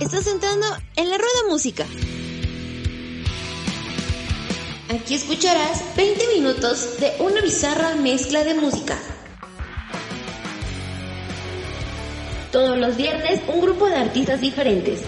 Estás entrando en la rueda música. Aquí escucharás 20 minutos de una bizarra mezcla de música. Todos los viernes un grupo de artistas diferentes.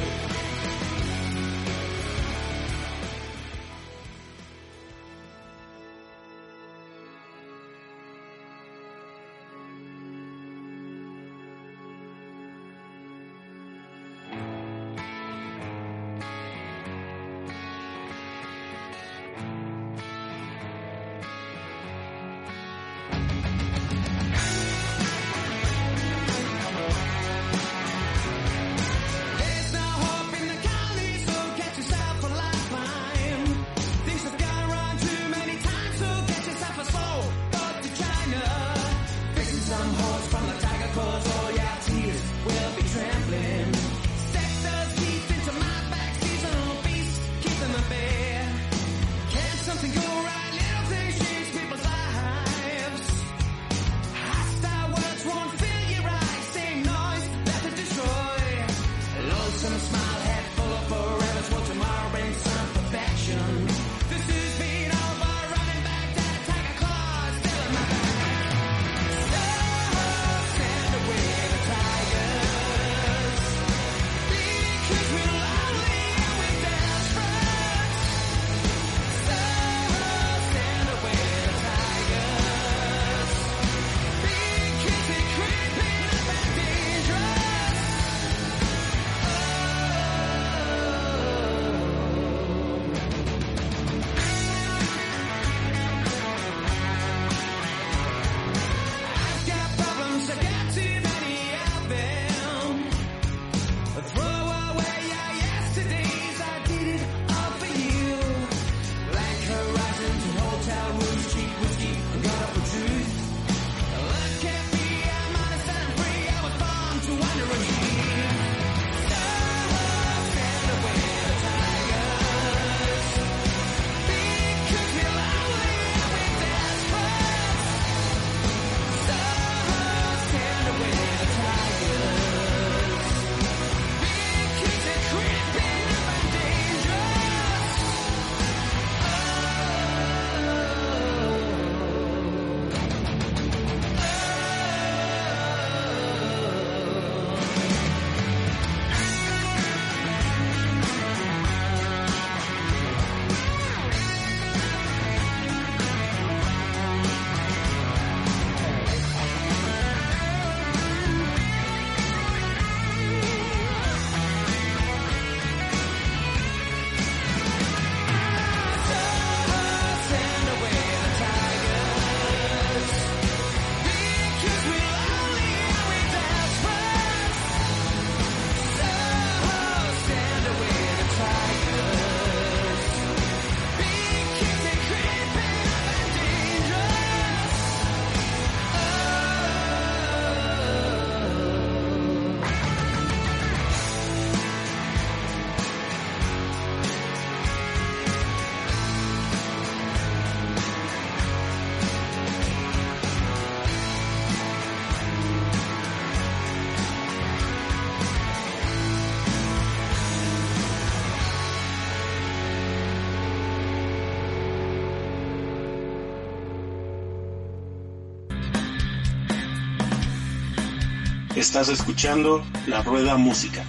Estás escuchando La Rueda Música.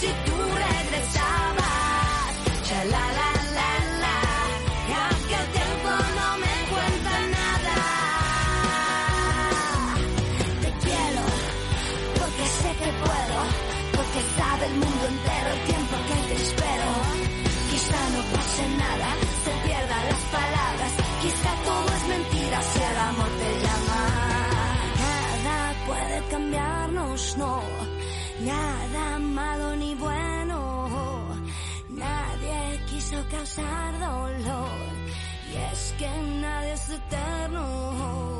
She causar dolor. Y es que nadie es eterno.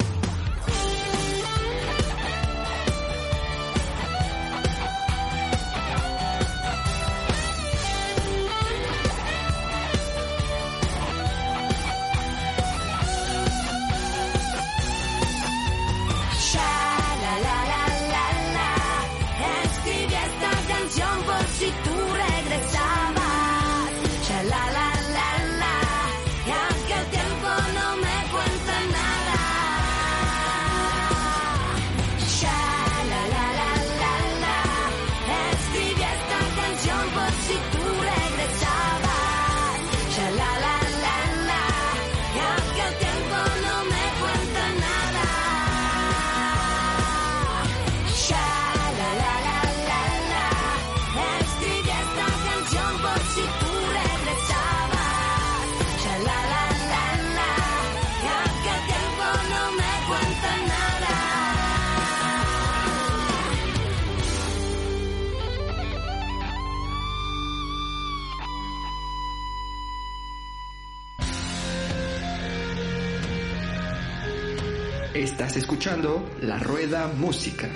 Estás escuchando La Rueda Música.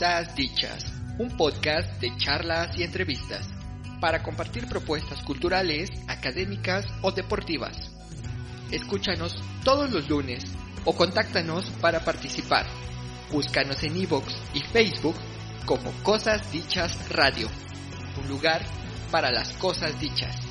Cosas Dichas, un podcast de charlas y entrevistas para compartir propuestas culturales, académicas o deportivas. Escúchanos todos los lunes o contáctanos para participar. Búscanos en iVoox y Facebook como Cosas Dichas Radio, un lugar para las cosas dichas.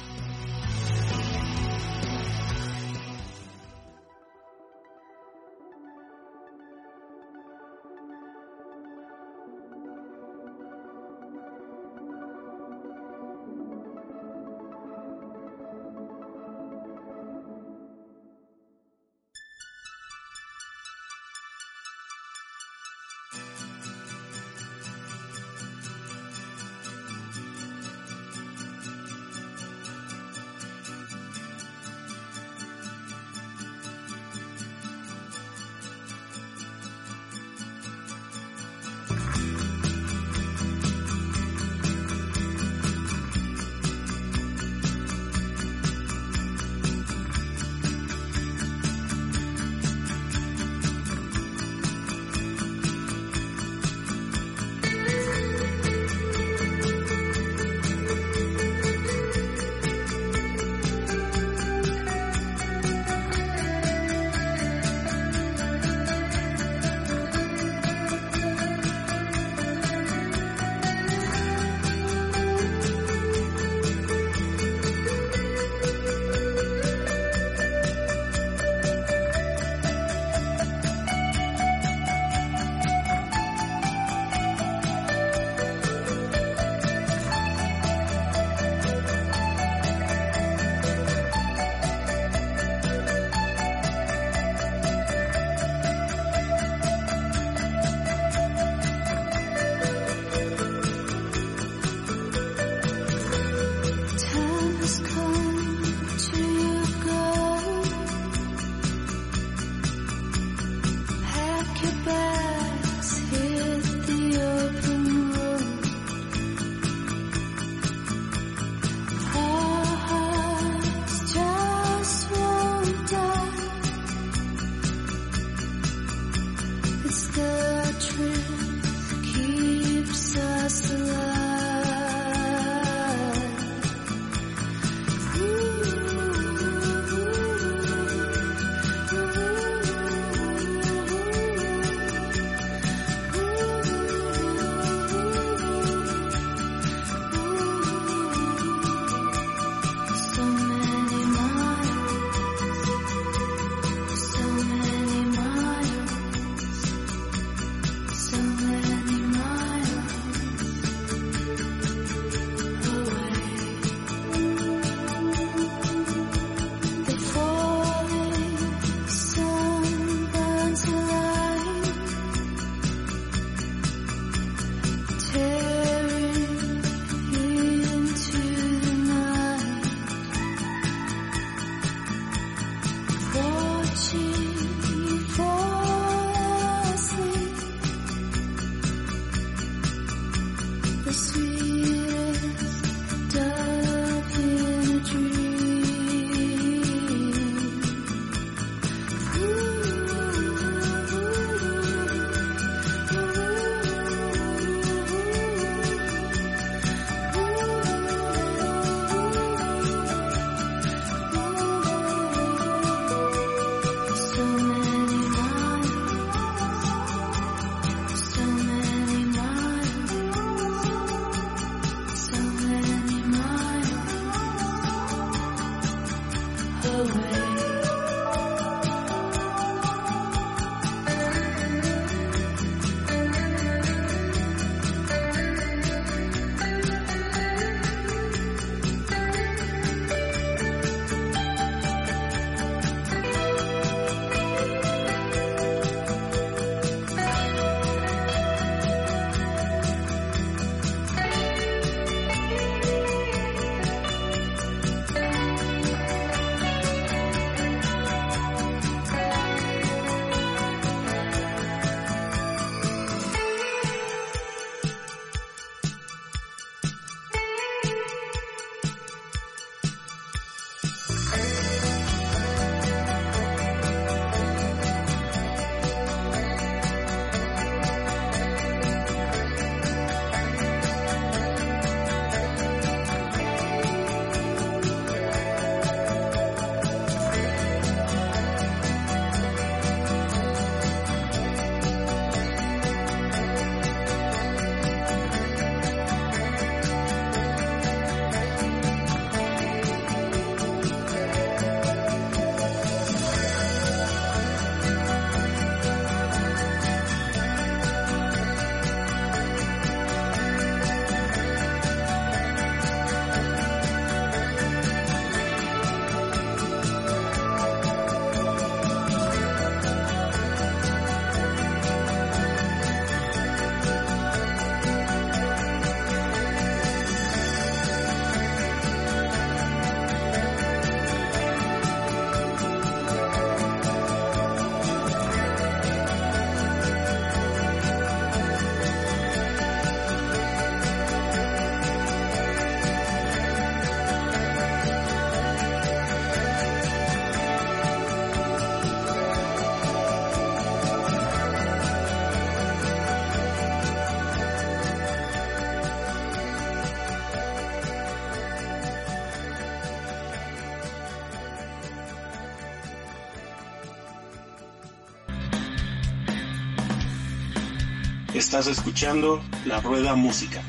Estás escuchando La Rueda Música.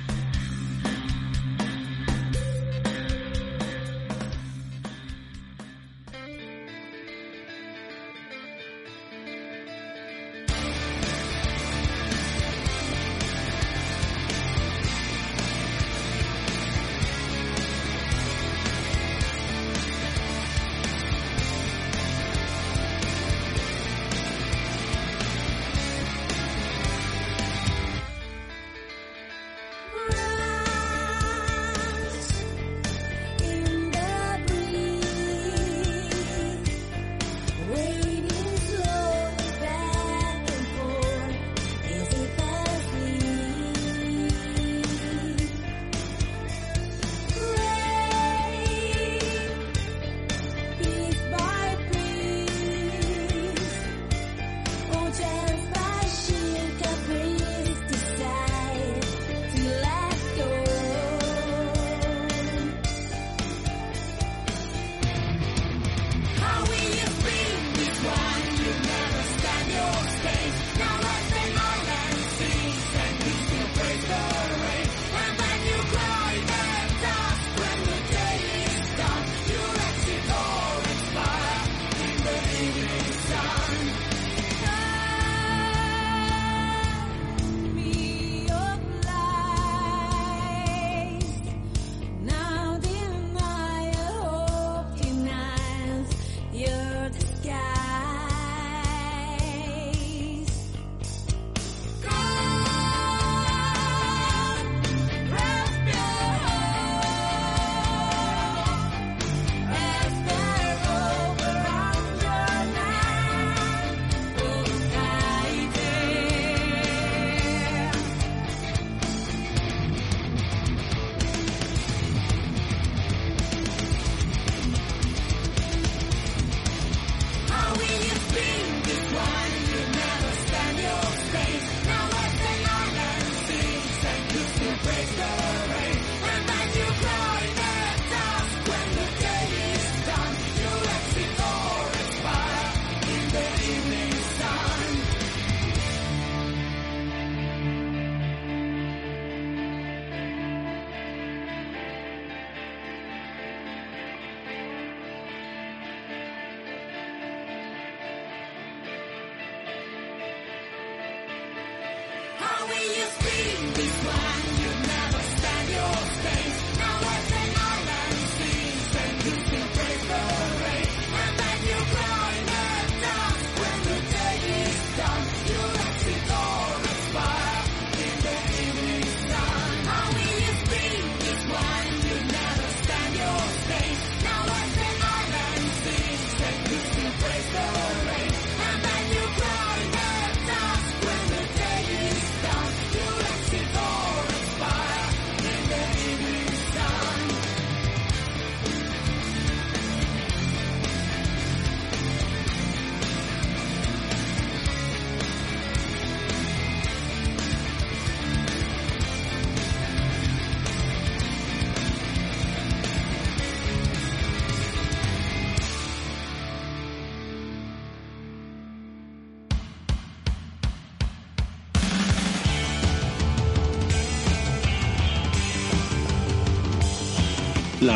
just be this one.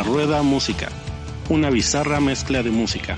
Rueda Música, una bizarra mezcla de música.